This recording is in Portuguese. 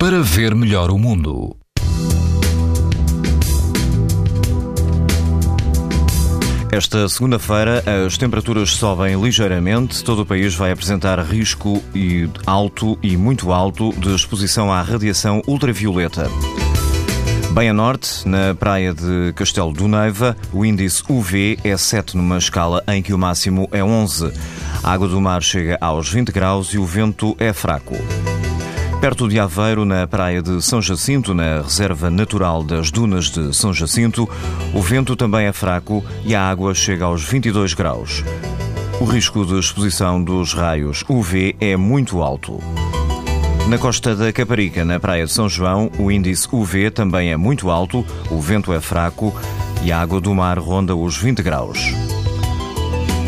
para ver melhor o mundo. Esta segunda-feira as temperaturas sobem ligeiramente. Todo o país vai apresentar risco alto e muito alto de exposição à radiação ultravioleta. Bem a norte, na praia de Castelo do Neiva, o índice UV é 7 numa escala em que o máximo é 11. A água do mar chega aos 20 graus e o vento é fraco. Perto de Aveiro, na praia de São Jacinto, na reserva natural das dunas de São Jacinto, o vento também é fraco e a água chega aos 22 graus. O risco de exposição dos raios UV é muito alto. Na costa da Caparica, na praia de São João, o índice UV também é muito alto, o vento é fraco e a água do mar ronda os 20 graus.